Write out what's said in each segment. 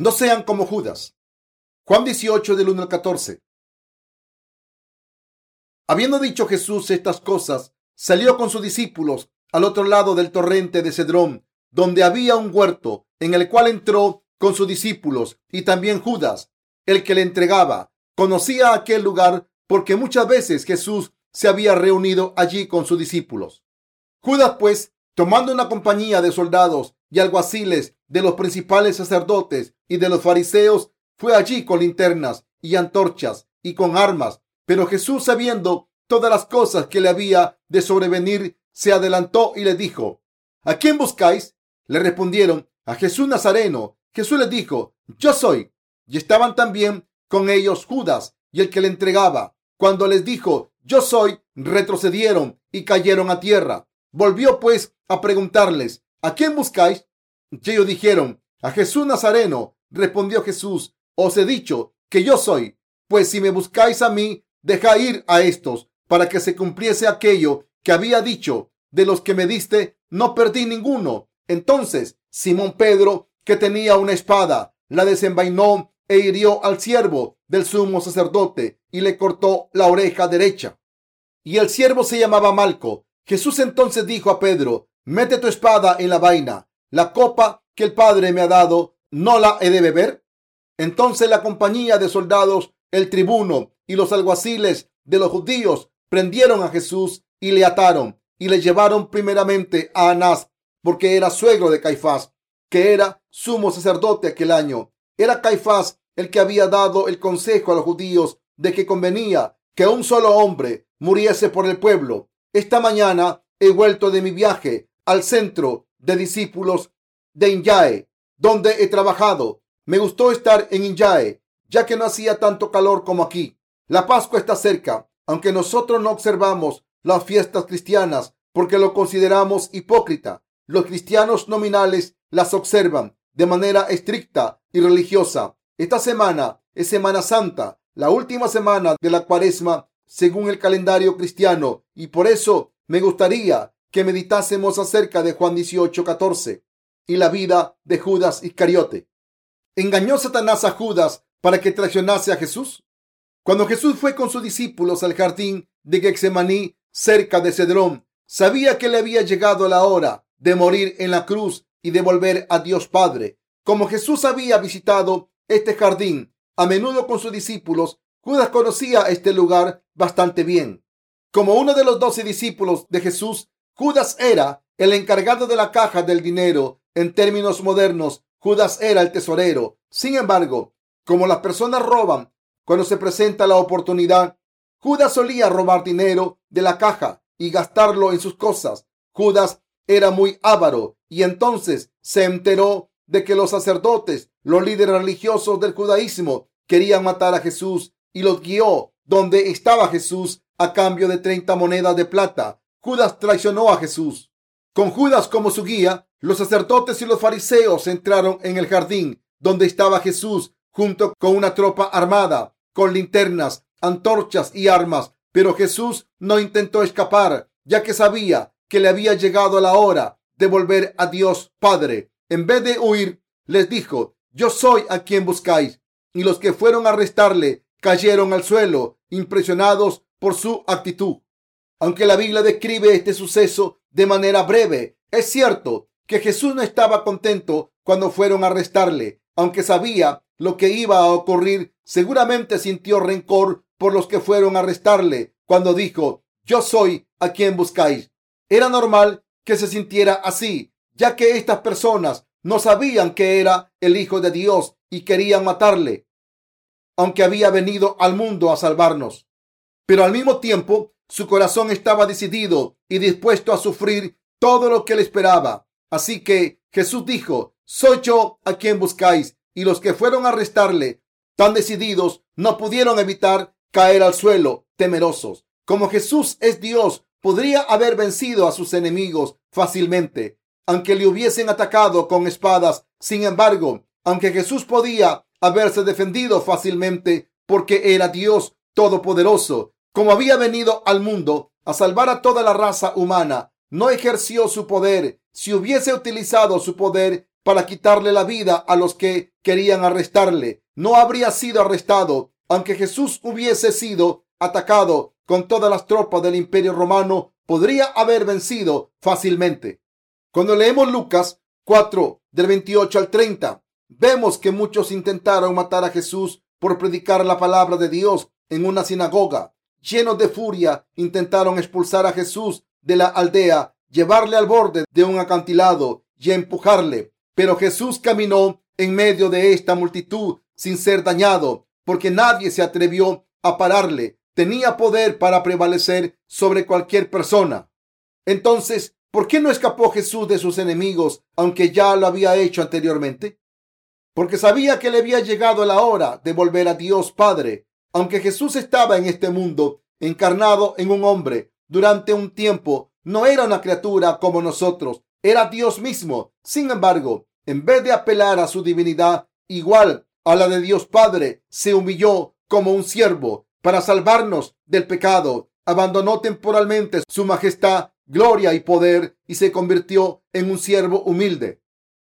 No sean como Judas. Juan 18 del 1 al 14. Habiendo dicho Jesús estas cosas, salió con sus discípulos al otro lado del torrente de Cedrón, donde había un huerto, en el cual entró con sus discípulos y también Judas, el que le entregaba. Conocía aquel lugar porque muchas veces Jesús se había reunido allí con sus discípulos. Judas, pues, tomando una compañía de soldados y alguaciles de los principales sacerdotes y de los fariseos, fue allí con linternas y antorchas y con armas. Pero Jesús, sabiendo todas las cosas que le había de sobrevenir, se adelantó y le dijo, ¿A quién buscáis? Le respondieron, a Jesús Nazareno. Jesús les dijo, yo soy. Y estaban también con ellos Judas y el que le entregaba. Cuando les dijo, yo soy, retrocedieron y cayeron a tierra. Volvió pues a preguntarles, ¿a quién buscáis? Ellos dijeron, a Jesús Nazareno. Respondió Jesús, os he dicho que yo soy. Pues si me buscáis a mí, deja ir a estos, para que se cumpliese aquello que había dicho, de los que me diste, no perdí ninguno. Entonces Simón Pedro, que tenía una espada, la desenvainó e hirió al siervo del sumo sacerdote y le cortó la oreja derecha. Y el siervo se llamaba Malco. Jesús entonces dijo a Pedro, mete tu espada en la vaina. La copa que el Padre me ha dado, ¿no la he de beber? Entonces la compañía de soldados, el tribuno y los alguaciles de los judíos prendieron a Jesús y le ataron y le llevaron primeramente a Anás, porque era suegro de Caifás, que era sumo sacerdote aquel año. Era Caifás el que había dado el consejo a los judíos de que convenía que un solo hombre muriese por el pueblo. Esta mañana he vuelto de mi viaje al centro de discípulos de Inyae, donde he trabajado. Me gustó estar en Inyae, ya que no hacía tanto calor como aquí. La Pascua está cerca, aunque nosotros no observamos las fiestas cristianas porque lo consideramos hipócrita. Los cristianos nominales las observan de manera estricta y religiosa. Esta semana es Semana Santa, la última semana de la cuaresma según el calendario cristiano, y por eso me gustaría que meditásemos acerca de Juan 18, 14 y la vida de Judas Iscariote. ¿Engañó Satanás a Judas para que traicionase a Jesús? Cuando Jesús fue con sus discípulos al jardín de Gexemaní, cerca de Cedrón, sabía que le había llegado la hora de morir en la cruz y de volver a Dios Padre. Como Jesús había visitado este jardín a menudo con sus discípulos, Judas conocía este lugar bastante bien. Como uno de los doce discípulos de Jesús, Judas era el encargado de la caja del dinero. En términos modernos, Judas era el tesorero. Sin embargo, como las personas roban cuando se presenta la oportunidad, Judas solía robar dinero de la caja y gastarlo en sus cosas. Judas era muy avaro y entonces se enteró de que los sacerdotes, los líderes religiosos del judaísmo, querían matar a Jesús y los guió donde estaba Jesús a cambio de 30 monedas de plata. Judas traicionó a Jesús. Con Judas como su guía, los sacerdotes y los fariseos entraron en el jardín donde estaba Jesús junto con una tropa armada, con linternas, antorchas y armas. Pero Jesús no intentó escapar, ya que sabía que le había llegado la hora de volver a Dios Padre. En vez de huir, les dijo, yo soy a quien buscáis. Y los que fueron a arrestarle cayeron al suelo, impresionados por su actitud. Aunque la Biblia describe este suceso de manera breve, es cierto que Jesús no estaba contento cuando fueron a arrestarle. Aunque sabía lo que iba a ocurrir, seguramente sintió rencor por los que fueron a arrestarle cuando dijo, yo soy a quien buscáis. Era normal que se sintiera así, ya que estas personas no sabían que era el Hijo de Dios y querían matarle, aunque había venido al mundo a salvarnos. Pero al mismo tiempo, su corazón estaba decidido y dispuesto a sufrir todo lo que le esperaba. Así que Jesús dijo, soy yo a quien buscáis. Y los que fueron a arrestarle, tan decididos, no pudieron evitar caer al suelo, temerosos. Como Jesús es Dios, podría haber vencido a sus enemigos fácilmente, aunque le hubiesen atacado con espadas. Sin embargo, aunque Jesús podía haberse defendido fácilmente porque era Dios todopoderoso, como había venido al mundo a salvar a toda la raza humana, no ejerció su poder. Si hubiese utilizado su poder para quitarle la vida a los que querían arrestarle. No habría sido arrestado aunque Jesús hubiese sido atacado con todas las tropas del imperio romano, podría haber vencido fácilmente. Cuando leemos Lucas 4 del 28 al 30, vemos que muchos intentaron matar a Jesús por predicar la palabra de Dios en una sinagoga. Llenos de furia, intentaron expulsar a Jesús de la aldea, llevarle al borde de un acantilado y empujarle. Pero Jesús caminó en medio de esta multitud sin ser dañado, porque nadie se atrevió a pararle. Tenía poder para prevalecer sobre cualquier persona. Entonces, ¿por qué no escapó Jesús de sus enemigos, aunque ya lo había hecho anteriormente? Porque sabía que le había llegado la hora de volver a Dios Padre. Aunque Jesús estaba en este mundo, encarnado en un hombre, durante un tiempo, no era una criatura como nosotros, era Dios mismo. Sin embargo, en vez de apelar a su divinidad igual a la de Dios Padre, se humilló como un siervo para salvarnos del pecado. Abandonó temporalmente su majestad, gloria y poder y se convirtió en un siervo humilde.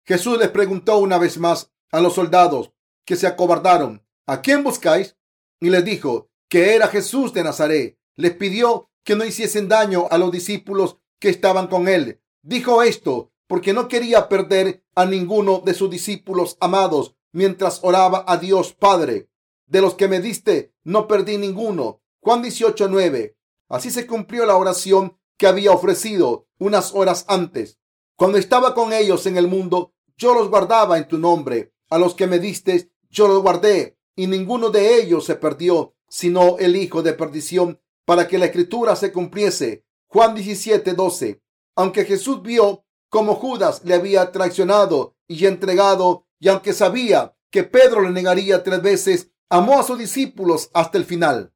Jesús les preguntó una vez más a los soldados que se acobardaron, ¿a quién buscáis? Y les dijo que era Jesús de Nazaret. Les pidió que no hiciesen daño a los discípulos que estaban con él. Dijo esto porque no quería perder a ninguno de sus discípulos amados mientras oraba a Dios Padre. De los que me diste, no perdí ninguno. Juan 18, 9. Así se cumplió la oración que había ofrecido unas horas antes. Cuando estaba con ellos en el mundo, yo los guardaba en tu nombre. A los que me diste, yo los guardé, y ninguno de ellos se perdió, sino el hijo de perdición, para que la escritura se cumpliese. Juan 17, 12. Aunque Jesús vio cómo Judas le había traicionado y entregado y aunque sabía que Pedro le negaría tres veces, amó a sus discípulos hasta el final.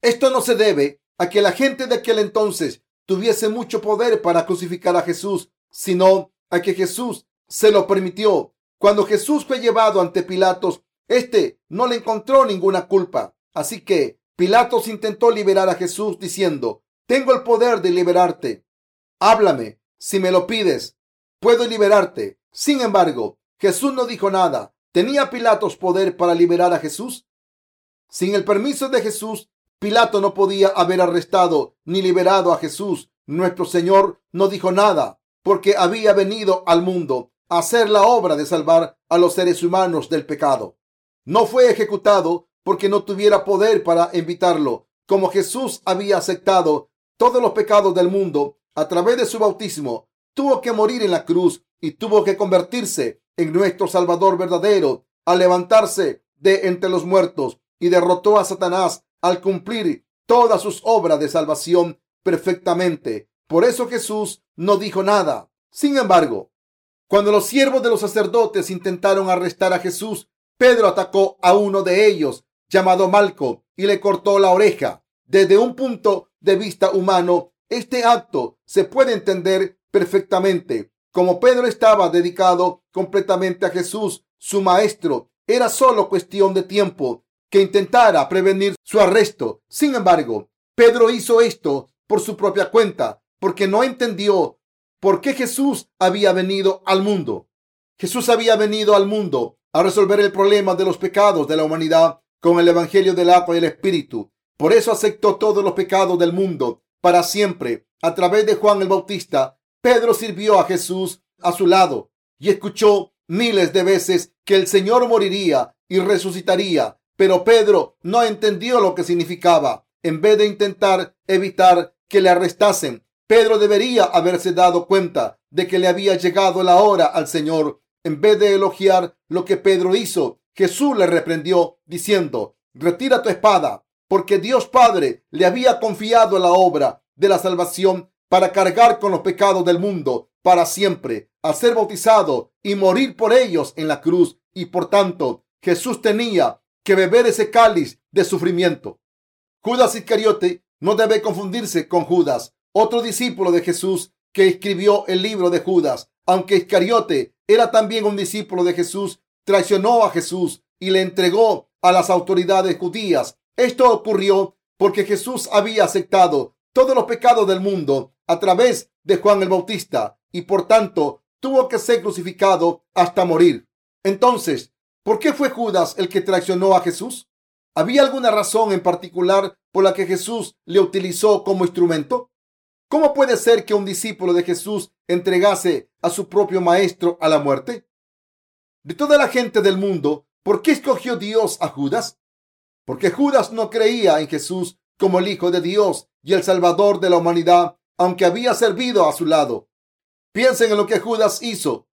Esto no se debe a que la gente de aquel entonces tuviese mucho poder para crucificar a Jesús, sino a que Jesús se lo permitió. Cuando Jesús fue llevado ante Pilatos, éste no le encontró ninguna culpa. Así que Pilatos intentó liberar a Jesús diciendo, tengo el poder de liberarte. Háblame, si me lo pides, puedo liberarte. Sin embargo, Jesús no dijo nada. ¿Tenía Pilatos poder para liberar a Jesús? Sin el permiso de Jesús, Pilato no podía haber arrestado ni liberado a Jesús. Nuestro Señor no dijo nada porque había venido al mundo a hacer la obra de salvar a los seres humanos del pecado. No fue ejecutado porque no tuviera poder para invitarlo. Como Jesús había aceptado todos los pecados del mundo a través de su bautismo, tuvo que morir en la cruz y tuvo que convertirse en nuestro Salvador verdadero al levantarse de entre los muertos y derrotó a Satanás al cumplir todas sus obras de salvación perfectamente. Por eso Jesús no dijo nada. Sin embargo, cuando los siervos de los sacerdotes intentaron arrestar a Jesús, Pedro atacó a uno de ellos, llamado Malco, y le cortó la oreja. Desde un punto de vista humano, este acto se puede entender perfectamente. Como Pedro estaba dedicado completamente a Jesús, su maestro, era solo cuestión de tiempo que intentara prevenir su arresto. Sin embargo, Pedro hizo esto por su propia cuenta, porque no entendió por qué Jesús había venido al mundo. Jesús había venido al mundo a resolver el problema de los pecados de la humanidad con el Evangelio del agua y el Espíritu. Por eso aceptó todos los pecados del mundo para siempre a través de Juan el Bautista Pedro sirvió a Jesús a su lado y escuchó miles de veces que el Señor moriría y resucitaría, pero Pedro no entendió lo que significaba. En vez de intentar evitar que le arrestasen, Pedro debería haberse dado cuenta de que le había llegado la hora al Señor. En vez de elogiar lo que Pedro hizo, Jesús le reprendió diciendo, retira tu espada, porque Dios Padre le había confiado la obra de la salvación para cargar con los pecados del mundo para siempre, a ser bautizado y morir por ellos en la cruz. Y por tanto, Jesús tenía que beber ese cáliz de sufrimiento. Judas Iscariote no debe confundirse con Judas, otro discípulo de Jesús que escribió el libro de Judas. Aunque Iscariote era también un discípulo de Jesús, traicionó a Jesús y le entregó a las autoridades judías. Esto ocurrió porque Jesús había aceptado todos los pecados del mundo a través de Juan el Bautista y por tanto tuvo que ser crucificado hasta morir. Entonces, ¿por qué fue Judas el que traicionó a Jesús? ¿Había alguna razón en particular por la que Jesús le utilizó como instrumento? ¿Cómo puede ser que un discípulo de Jesús entregase a su propio maestro a la muerte? De toda la gente del mundo, ¿por qué escogió Dios a Judas? Porque Judas no creía en Jesús como el Hijo de Dios y el Salvador de la humanidad, aunque había servido a su lado. Piensen en lo que Judas hizo.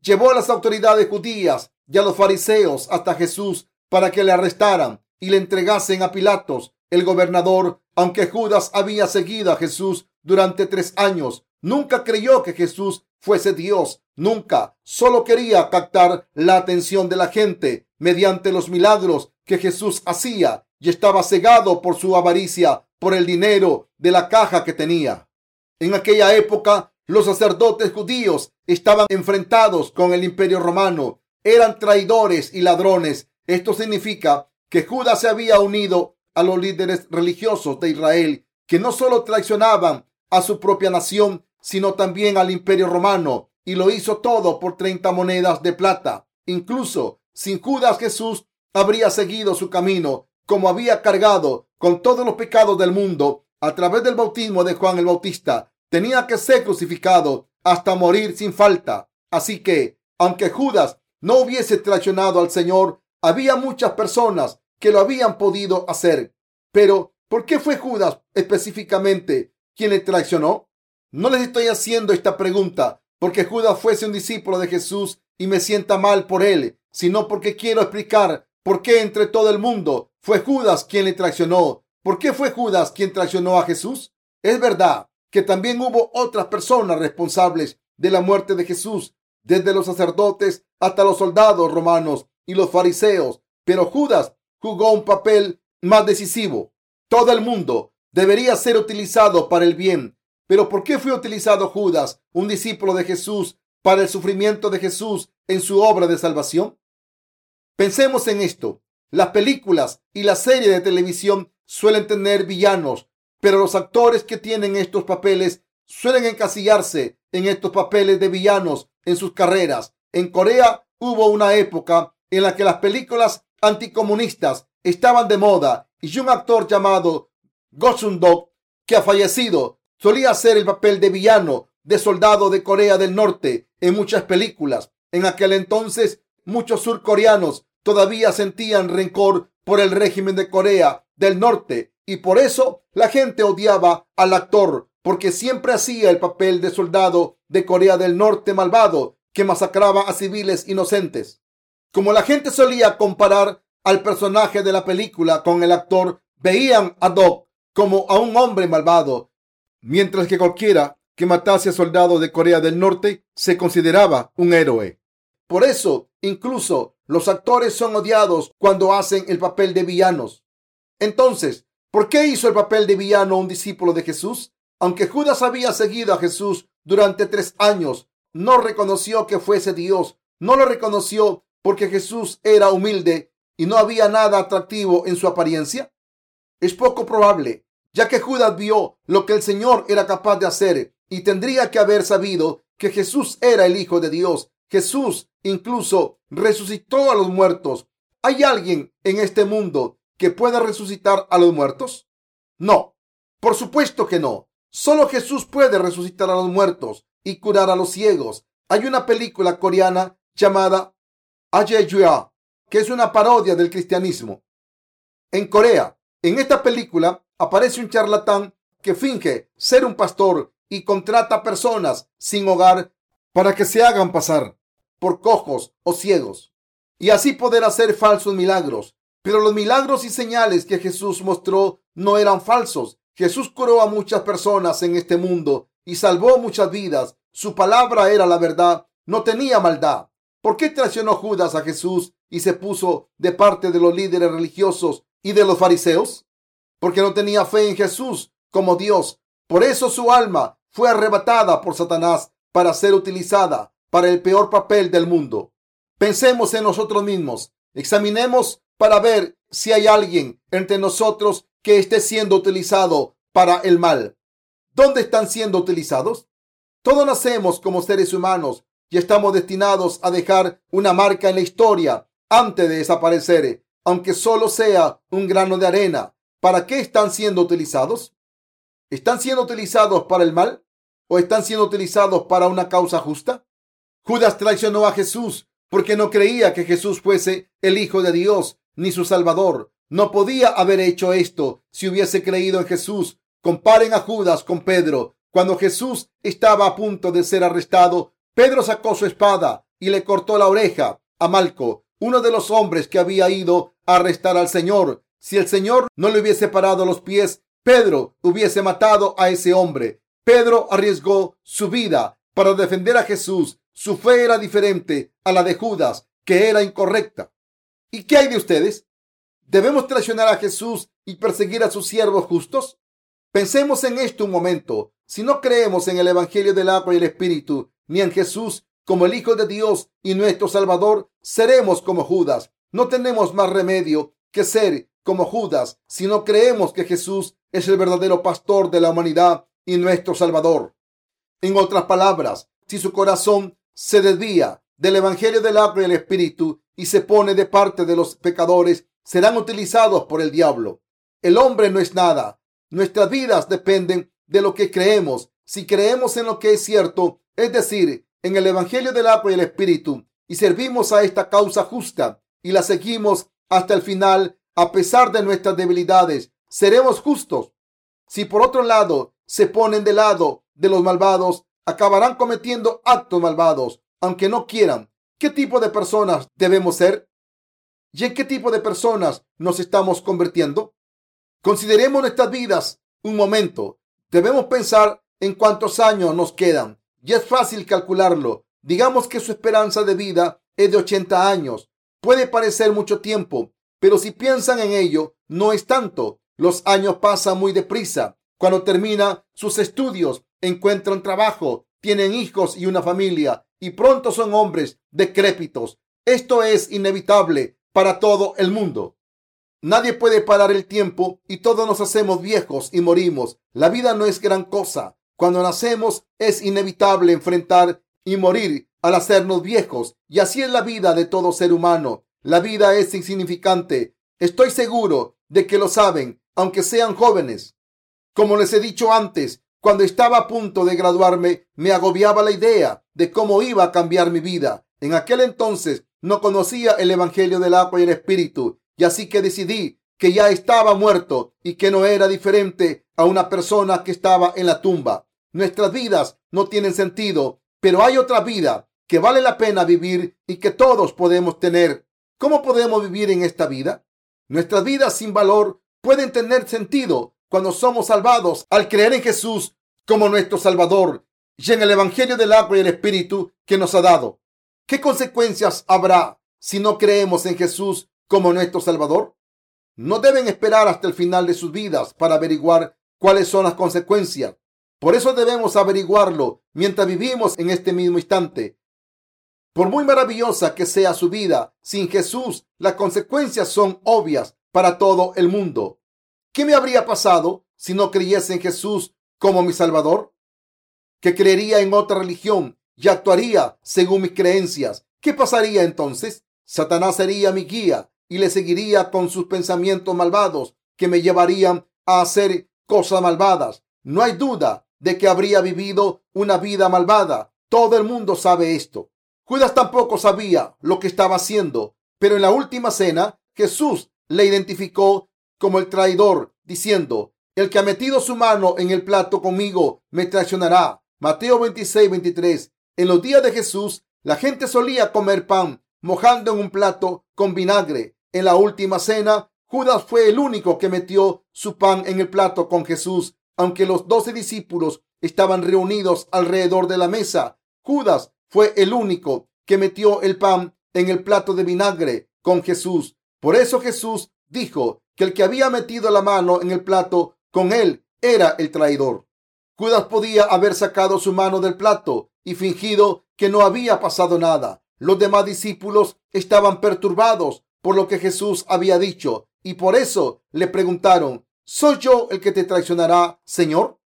Llevó a las autoridades judías y a los fariseos hasta Jesús para que le arrestaran y le entregasen a Pilatos, el gobernador, aunque Judas había seguido a Jesús durante tres años. Nunca creyó que Jesús fuese Dios. Nunca. Solo quería captar la atención de la gente mediante los milagros que Jesús hacía y estaba cegado por su avaricia, por el dinero de la caja que tenía. En aquella época, los sacerdotes judíos estaban enfrentados con el imperio romano. Eran traidores y ladrones. Esto significa que Judas se había unido a los líderes religiosos de Israel, que no solo traicionaban a su propia nación, sino también al imperio romano, y lo hizo todo por 30 monedas de plata. Incluso sin Judas Jesús habría seguido su camino, como había cargado con todos los pecados del mundo a través del bautismo de Juan el Bautista. Tenía que ser crucificado hasta morir sin falta. Así que, aunque Judas no hubiese traicionado al Señor, había muchas personas que lo habían podido hacer. Pero, ¿por qué fue Judas específicamente quien le traicionó? No les estoy haciendo esta pregunta porque Judas fuese un discípulo de Jesús y me sienta mal por él, sino porque quiero explicar por qué entre todo el mundo fue Judas quien le traicionó. ¿Por qué fue Judas quien traicionó a Jesús? Es verdad que también hubo otras personas responsables de la muerte de Jesús, desde los sacerdotes hasta los soldados romanos y los fariseos, pero Judas jugó un papel más decisivo. Todo el mundo debería ser utilizado para el bien. Pero ¿por qué fue utilizado Judas, un discípulo de Jesús, para el sufrimiento de Jesús en su obra de salvación? Pensemos en esto. Las películas y las series de televisión suelen tener villanos, pero los actores que tienen estos papeles suelen encasillarse en estos papeles de villanos en sus carreras. En Corea hubo una época en la que las películas anticomunistas estaban de moda y un actor llamado Go que ha fallecido, solía hacer el papel de villano de soldado de Corea del Norte en muchas películas. En aquel entonces, muchos surcoreanos todavía sentían rencor por el régimen de Corea del Norte y por eso la gente odiaba al actor porque siempre hacía el papel de soldado de Corea del Norte malvado que masacraba a civiles inocentes. Como la gente solía comparar al personaje de la película con el actor, veían a Doc como a un hombre malvado, mientras que cualquiera que matase a soldados de Corea del Norte se consideraba un héroe. Por eso, incluso los actores son odiados cuando hacen el papel de villanos. Entonces, ¿por qué hizo el papel de villano un discípulo de Jesús? Aunque Judas había seguido a Jesús durante tres años, no reconoció que fuese Dios. No lo reconoció porque Jesús era humilde y no había nada atractivo en su apariencia. Es poco probable, ya que Judas vio lo que el Señor era capaz de hacer y tendría que haber sabido que Jesús era el Hijo de Dios. Jesús incluso resucitó a los muertos. ¿Hay alguien en este mundo que pueda resucitar a los muertos? No, por supuesto que no. Solo Jesús puede resucitar a los muertos y curar a los ciegos. Hay una película coreana llamada Ajeyua, que es una parodia del cristianismo. En Corea, en esta película aparece un charlatán que finge ser un pastor y contrata personas sin hogar para que se hagan pasar por cojos o ciegos y así poder hacer falsos milagros. Pero los milagros y señales que Jesús mostró no eran falsos. Jesús curó a muchas personas en este mundo y salvó muchas vidas. Su palabra era la verdad, no tenía maldad. ¿Por qué traicionó Judas a Jesús y se puso de parte de los líderes religiosos y de los fariseos? Porque no tenía fe en Jesús como Dios. Por eso su alma fue arrebatada por Satanás para ser utilizada para el peor papel del mundo. Pensemos en nosotros mismos. Examinemos para ver si hay alguien entre nosotros que esté siendo utilizado para el mal. ¿Dónde están siendo utilizados? Todos nacemos como seres humanos y estamos destinados a dejar una marca en la historia antes de desaparecer, aunque solo sea un grano de arena. ¿Para qué están siendo utilizados? ¿Están siendo utilizados para el mal o están siendo utilizados para una causa justa? Judas traicionó a Jesús porque no creía que Jesús fuese el Hijo de Dios ni su Salvador. No podía haber hecho esto si hubiese creído en Jesús. Comparen a Judas con Pedro. Cuando Jesús estaba a punto de ser arrestado, Pedro sacó su espada y le cortó la oreja a Malco, uno de los hombres que había ido a arrestar al Señor. Si el Señor no le hubiese parado los pies, Pedro hubiese matado a ese hombre. Pedro arriesgó su vida para defender a Jesús. Su fe era diferente a la de Judas, que era incorrecta. ¿Y qué hay de ustedes? ¿Debemos traicionar a Jesús y perseguir a sus siervos justos? Pensemos en esto un momento. Si no creemos en el Evangelio del agua y el Espíritu, ni en Jesús como el Hijo de Dios y nuestro Salvador, seremos como Judas. No tenemos más remedio que ser como Judas si no creemos que Jesús es el verdadero pastor de la humanidad y nuestro Salvador. En otras palabras, si su corazón se desvía del Evangelio del agua y el Espíritu y se pone de parte de los pecadores, serán utilizados por el diablo. El hombre no es nada. Nuestras vidas dependen de lo que creemos. Si creemos en lo que es cierto, es decir, en el Evangelio del agua y el Espíritu, y servimos a esta causa justa y la seguimos hasta el final, a pesar de nuestras debilidades, seremos justos. Si por otro lado se ponen de lado de los malvados, acabarán cometiendo actos malvados, aunque no quieran. ¿Qué tipo de personas debemos ser? ¿Y en qué tipo de personas nos estamos convirtiendo? Consideremos nuestras vidas un momento. Debemos pensar en cuántos años nos quedan y es fácil calcularlo. Digamos que su esperanza de vida es de 80 años. Puede parecer mucho tiempo, pero si piensan en ello, no es tanto. Los años pasan muy deprisa. Cuando termina sus estudios, encuentran trabajo, tienen hijos y una familia, y pronto son hombres decrépitos. Esto es inevitable para todo el mundo. Nadie puede parar el tiempo y todos nos hacemos viejos y morimos. La vida no es gran cosa. Cuando nacemos es inevitable enfrentar y morir al hacernos viejos. Y así es la vida de todo ser humano. La vida es insignificante. Estoy seguro de que lo saben, aunque sean jóvenes. Como les he dicho antes, cuando estaba a punto de graduarme, me agobiaba la idea de cómo iba a cambiar mi vida. En aquel entonces no conocía el Evangelio del agua y el Espíritu, y así que decidí que ya estaba muerto y que no era diferente a una persona que estaba en la tumba. Nuestras vidas no tienen sentido, pero hay otra vida que vale la pena vivir y que todos podemos tener. ¿Cómo podemos vivir en esta vida? Nuestras vidas sin valor pueden tener sentido cuando somos salvados al creer en Jesús como nuestro Salvador y en el Evangelio del agua y el Espíritu que nos ha dado. ¿Qué consecuencias habrá si no creemos en Jesús como nuestro Salvador? No deben esperar hasta el final de sus vidas para averiguar cuáles son las consecuencias. Por eso debemos averiguarlo mientras vivimos en este mismo instante. Por muy maravillosa que sea su vida, sin Jesús las consecuencias son obvias para todo el mundo. ¿Qué me habría pasado si no creyese en Jesús como mi Salvador? Que creería en otra religión y actuaría según mis creencias. ¿Qué pasaría entonces? Satanás sería mi guía y le seguiría con sus pensamientos malvados que me llevarían a hacer cosas malvadas. No hay duda de que habría vivido una vida malvada. Todo el mundo sabe esto. Judas tampoco sabía lo que estaba haciendo, pero en la última cena Jesús le identificó como el traidor, diciendo, el que ha metido su mano en el plato conmigo me traicionará. Mateo 26, 23. En los días de Jesús, la gente solía comer pan mojando en un plato con vinagre. En la última cena, Judas fue el único que metió su pan en el plato con Jesús aunque los doce discípulos estaban reunidos alrededor de la mesa, Judas fue el único que metió el pan en el plato de vinagre con Jesús. Por eso Jesús dijo que el que había metido la mano en el plato con él era el traidor. Judas podía haber sacado su mano del plato y fingido que no había pasado nada. Los demás discípulos estaban perturbados por lo que Jesús había dicho y por eso le preguntaron, ¿Soy yo el que te traicionará, Señor?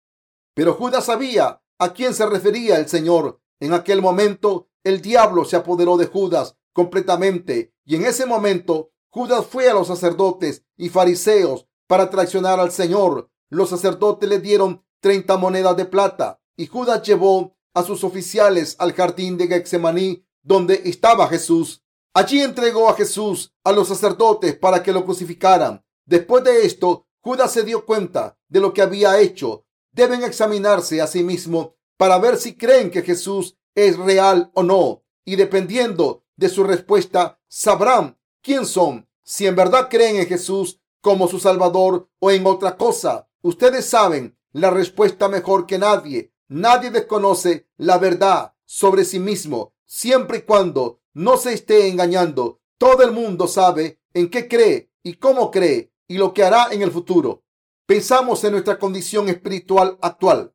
Pero Judas sabía a quién se refería el Señor. En aquel momento el diablo se apoderó de Judas completamente y en ese momento Judas fue a los sacerdotes y fariseos para traicionar al Señor. Los sacerdotes le dieron 30 monedas de plata y Judas llevó a sus oficiales al jardín de Getsemaní donde estaba Jesús. Allí entregó a Jesús a los sacerdotes para que lo crucificaran. Después de esto, Judas se dio cuenta de lo que había hecho. Deben examinarse a sí mismo para ver si creen que Jesús es real o no. Y dependiendo de su respuesta, sabrán quién son. Si en verdad creen en Jesús como su Salvador o en otra cosa. Ustedes saben la respuesta mejor que nadie. Nadie desconoce la verdad sobre sí mismo, siempre y cuando no se esté engañando. Todo el mundo sabe en qué cree y cómo cree y lo que hará en el futuro. Pensamos en nuestra condición espiritual actual.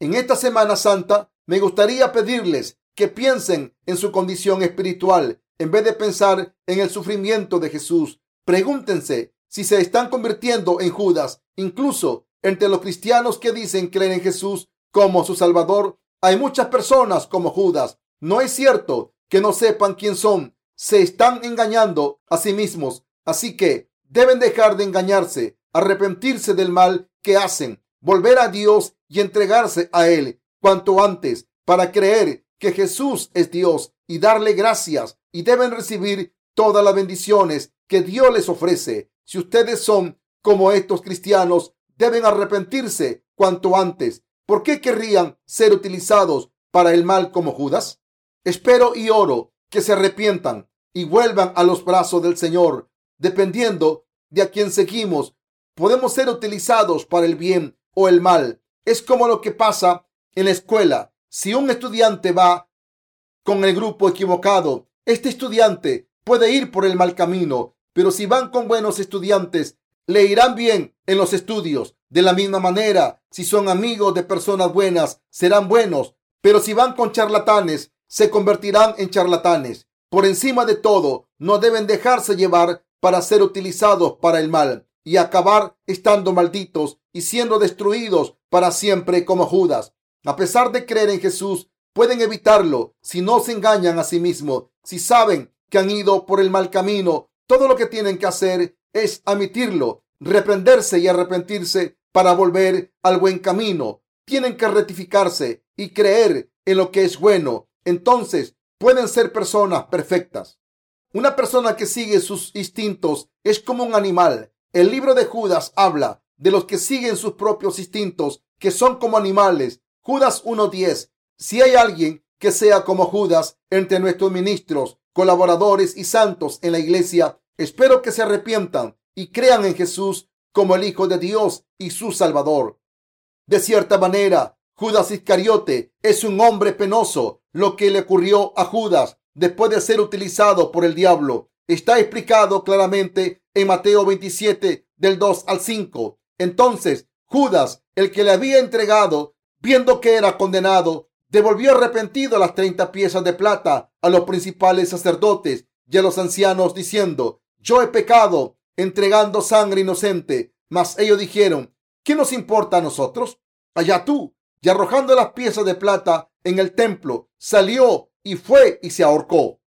En esta Semana Santa me gustaría pedirles que piensen en su condición espiritual en vez de pensar en el sufrimiento de Jesús. Pregúntense si se están convirtiendo en Judas. Incluso entre los cristianos que dicen creer en Jesús como su Salvador, hay muchas personas como Judas. No es cierto que no sepan quién son. Se están engañando a sí mismos. Así que deben dejar de engañarse, arrepentirse del mal que hacen, volver a Dios y entregarse a Él cuanto antes para creer que Jesús es Dios y darle gracias y deben recibir todas las bendiciones que Dios les ofrece. Si ustedes son como estos cristianos, deben arrepentirse cuanto antes. ¿Por qué querrían ser utilizados para el mal como Judas? Espero y oro que se arrepientan y vuelvan a los brazos del Señor. Dependiendo de a quién seguimos, podemos ser utilizados para el bien o el mal. Es como lo que pasa en la escuela. Si un estudiante va con el grupo equivocado, este estudiante puede ir por el mal camino, pero si van con buenos estudiantes, le irán bien en los estudios. De la misma manera, si son amigos de personas buenas, serán buenos, pero si van con charlatanes, se convertirán en charlatanes. Por encima de todo, no deben dejarse llevar para ser utilizados para el mal y acabar estando malditos y siendo destruidos para siempre como Judas. A pesar de creer en Jesús, pueden evitarlo si no se engañan a sí mismos, si saben que han ido por el mal camino. Todo lo que tienen que hacer es admitirlo, reprenderse y arrepentirse para volver al buen camino. Tienen que rectificarse y creer en lo que es bueno. Entonces pueden ser personas perfectas. Una persona que sigue sus instintos es como un animal. El libro de Judas habla de los que siguen sus propios instintos, que son como animales. Judas 1.10. Si hay alguien que sea como Judas entre nuestros ministros, colaboradores y santos en la iglesia, espero que se arrepientan y crean en Jesús como el Hijo de Dios y su Salvador. De cierta manera, Judas Iscariote es un hombre penoso. Lo que le ocurrió a Judas después de ser utilizado por el diablo está explicado claramente en Mateo 27 del 2 al 5. Entonces, Judas, el que le había entregado, viendo que era condenado, devolvió arrepentido las treinta piezas de plata a los principales sacerdotes y a los ancianos, diciendo, yo he pecado entregando sangre inocente. Mas ellos dijeron, ¿qué nos importa a nosotros? Allá tú. Y arrojando las piezas de plata en el templo, salió y fue y se ahorcó.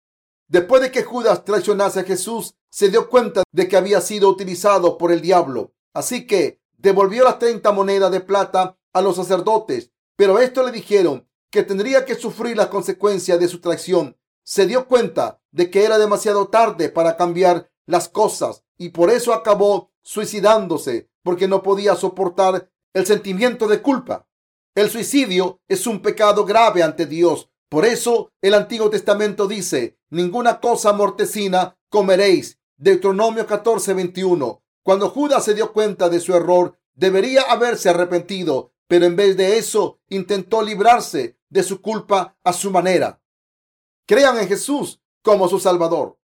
Después de que Judas traicionase a Jesús, se dio cuenta de que había sido utilizado por el diablo. Así que devolvió las treinta monedas de plata a los sacerdotes. Pero esto le dijeron que tendría que sufrir las consecuencias de su traición. Se dio cuenta de que era demasiado tarde para cambiar las cosas y por eso acabó suicidándose porque no podía soportar el sentimiento de culpa. El suicidio es un pecado grave ante Dios. Por eso el Antiguo Testamento dice, ninguna cosa mortecina comeréis. Deuteronomio 14, 21. Cuando Judas se dio cuenta de su error, debería haberse arrepentido, pero en vez de eso intentó librarse de su culpa a su manera. Crean en Jesús como su Salvador.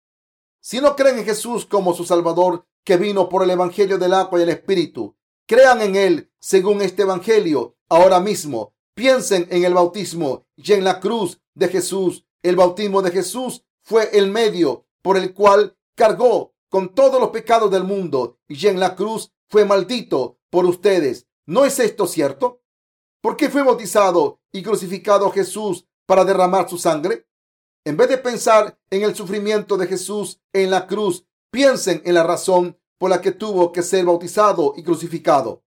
Si no creen en Jesús como su Salvador, que vino por el Evangelio del agua y el Espíritu, crean en Él según este Evangelio ahora mismo. Piensen en el bautismo y en la cruz de Jesús. El bautismo de Jesús fue el medio por el cual cargó con todos los pecados del mundo y en la cruz fue maldito por ustedes. ¿No es esto cierto? ¿Por qué fue bautizado y crucificado Jesús para derramar su sangre? En vez de pensar en el sufrimiento de Jesús en la cruz, piensen en la razón por la que tuvo que ser bautizado y crucificado.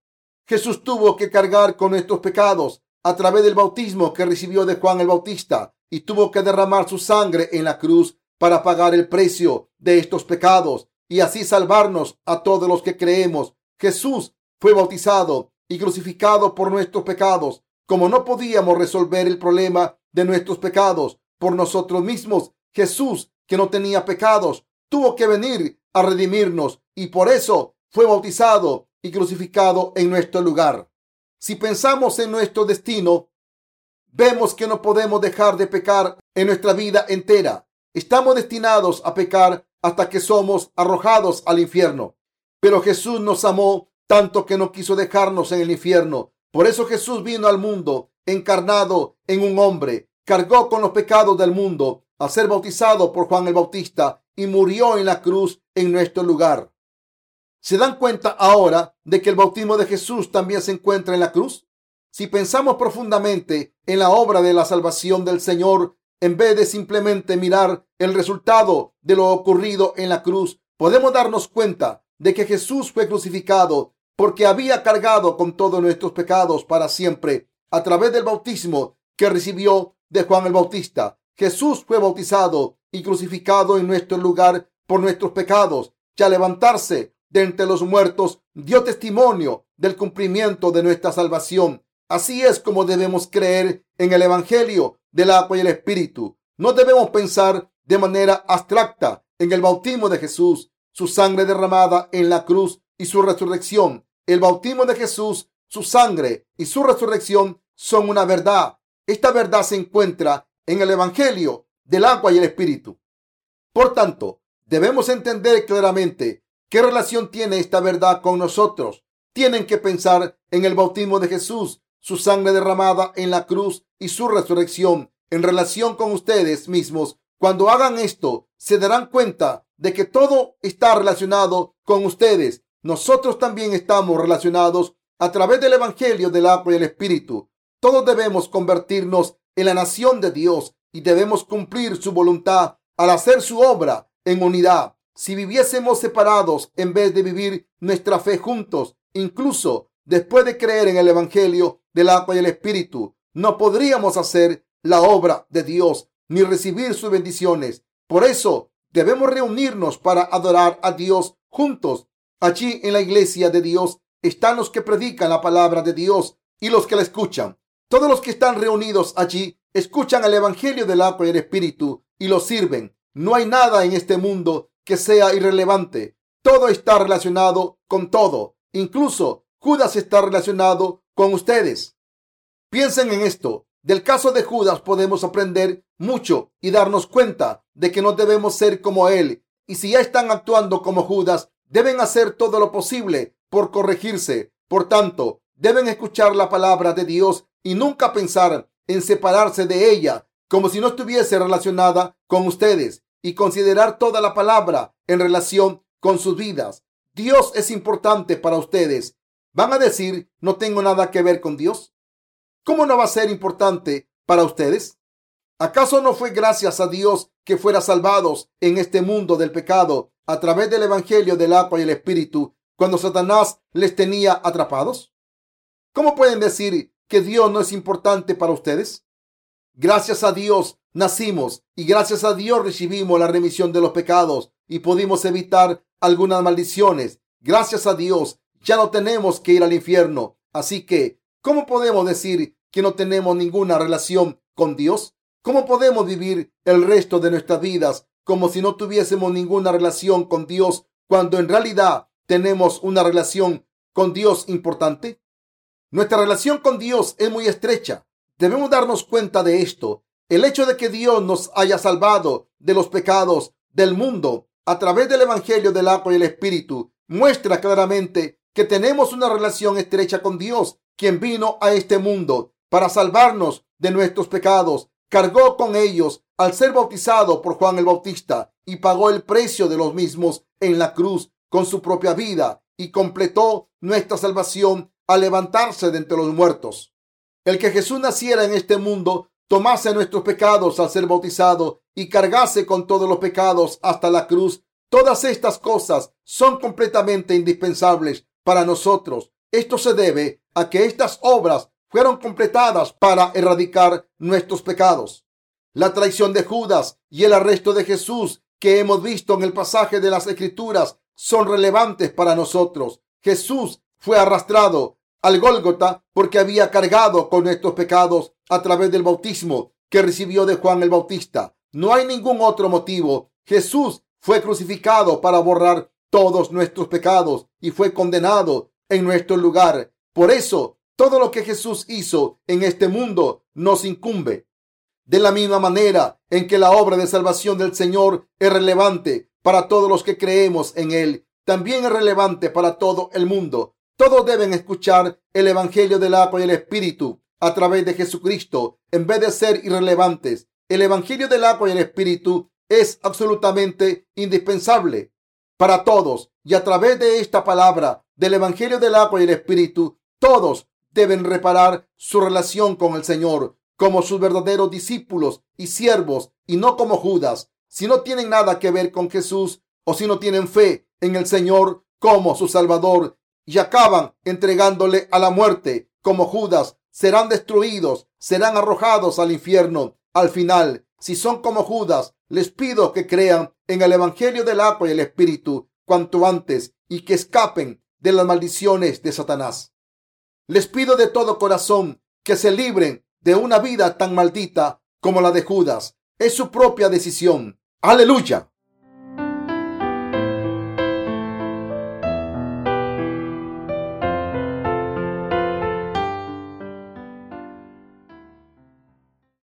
Jesús tuvo que cargar con nuestros pecados a través del bautismo que recibió de Juan el Bautista y tuvo que derramar su sangre en la cruz para pagar el precio de estos pecados y así salvarnos a todos los que creemos. Jesús fue bautizado y crucificado por nuestros pecados. Como no podíamos resolver el problema de nuestros pecados por nosotros mismos, Jesús, que no tenía pecados, tuvo que venir a redimirnos y por eso fue bautizado y crucificado en nuestro lugar. Si pensamos en nuestro destino, vemos que no podemos dejar de pecar en nuestra vida entera. Estamos destinados a pecar hasta que somos arrojados al infierno. Pero Jesús nos amó tanto que no quiso dejarnos en el infierno. Por eso Jesús vino al mundo encarnado en un hombre, cargó con los pecados del mundo a ser bautizado por Juan el Bautista y murió en la cruz en nuestro lugar. ¿Se dan cuenta ahora de que el bautismo de Jesús también se encuentra en la cruz? Si pensamos profundamente en la obra de la salvación del Señor, en vez de simplemente mirar el resultado de lo ocurrido en la cruz, podemos darnos cuenta de que Jesús fue crucificado porque había cargado con todos nuestros pecados para siempre a través del bautismo que recibió de Juan el Bautista. Jesús fue bautizado y crucificado en nuestro lugar por nuestros pecados y al levantarse de entre los muertos dio testimonio del cumplimiento de nuestra salvación. Así es como debemos creer en el Evangelio del agua y el Espíritu. No debemos pensar de manera abstracta en el bautismo de Jesús, su sangre derramada en la cruz y su resurrección. El bautismo de Jesús, su sangre y su resurrección son una verdad. Esta verdad se encuentra en el Evangelio del agua y el Espíritu. Por tanto, debemos entender claramente qué relación tiene esta verdad con nosotros. Tienen que pensar en el bautismo de Jesús, su sangre derramada en la cruz y su resurrección en relación con ustedes mismos. Cuando hagan esto, se darán cuenta de que todo está relacionado con ustedes. Nosotros también estamos relacionados a través del Evangelio del agua y el Espíritu. Todos debemos convertirnos en la nación de Dios y debemos cumplir su voluntad al hacer su obra en unidad. Si viviésemos separados en vez de vivir nuestra fe juntos, incluso después de creer en el Evangelio del agua y el Espíritu, no podríamos hacer la obra de Dios ni recibir sus bendiciones. Por eso debemos reunirnos para adorar a Dios juntos. Allí en la iglesia de Dios están los que predican la palabra de Dios y los que la escuchan. Todos los que están reunidos allí escuchan el Evangelio del agua y el Espíritu y lo sirven. No hay nada en este mundo que sea irrelevante. Todo está relacionado con todo. Incluso Judas está relacionado con ustedes. Piensen en esto. Del caso de Judas podemos aprender mucho y darnos cuenta de que no debemos ser como él. Y si ya están actuando como Judas, deben hacer todo lo posible por corregirse. Por tanto, deben escuchar la palabra de Dios y nunca pensar en separarse de ella como si no estuviese relacionada con ustedes y considerar toda la palabra en relación con sus vidas. Dios es importante para ustedes. ¿Van a decir no tengo nada que ver con Dios? ¿Cómo no va a ser importante para ustedes? ¿Acaso no fue gracias a Dios que fuera salvados en este mundo del pecado a través del Evangelio del agua y el Espíritu cuando Satanás les tenía atrapados? ¿Cómo pueden decir que Dios no es importante para ustedes? Gracias a Dios nacimos y gracias a Dios recibimos la remisión de los pecados y pudimos evitar algunas maldiciones. Gracias a Dios ya no tenemos que ir al infierno. Así que, ¿cómo podemos decir que no tenemos ninguna relación con Dios? ¿Cómo podemos vivir el resto de nuestras vidas como si no tuviésemos ninguna relación con Dios cuando en realidad tenemos una relación con Dios importante? Nuestra relación con Dios es muy estrecha. Debemos darnos cuenta de esto. El hecho de que Dios nos haya salvado de los pecados del mundo a través del Evangelio del agua y el Espíritu muestra claramente que tenemos una relación estrecha con Dios, quien vino a este mundo para salvarnos de nuestros pecados, cargó con ellos al ser bautizado por Juan el Bautista y pagó el precio de los mismos en la cruz con su propia vida y completó nuestra salvación a levantarse de entre los muertos. El que Jesús naciera en este mundo, tomase nuestros pecados al ser bautizado y cargase con todos los pecados hasta la cruz. Todas estas cosas son completamente indispensables para nosotros. Esto se debe a que estas obras fueron completadas para erradicar nuestros pecados. La traición de Judas y el arresto de Jesús que hemos visto en el pasaje de las Escrituras son relevantes para nosotros. Jesús fue arrastrado al Gólgota porque había cargado con nuestros pecados a través del bautismo que recibió de Juan el Bautista. No hay ningún otro motivo. Jesús fue crucificado para borrar todos nuestros pecados y fue condenado en nuestro lugar. Por eso, todo lo que Jesús hizo en este mundo nos incumbe. De la misma manera en que la obra de salvación del Señor es relevante para todos los que creemos en Él, también es relevante para todo el mundo. Todos deben escuchar el Evangelio del agua y el Espíritu a través de Jesucristo en vez de ser irrelevantes. El Evangelio del agua y el Espíritu es absolutamente indispensable para todos y a través de esta palabra del Evangelio del agua y el Espíritu, todos deben reparar su relación con el Señor como sus verdaderos discípulos y siervos y no como Judas. Si no tienen nada que ver con Jesús o si no tienen fe en el Señor como su Salvador y acaban entregándole a la muerte como Judas, serán destruidos, serán arrojados al infierno. Al final, si son como Judas, les pido que crean en el Evangelio del agua y el Espíritu cuanto antes y que escapen de las maldiciones de Satanás. Les pido de todo corazón que se libren de una vida tan maldita como la de Judas. Es su propia decisión. Aleluya.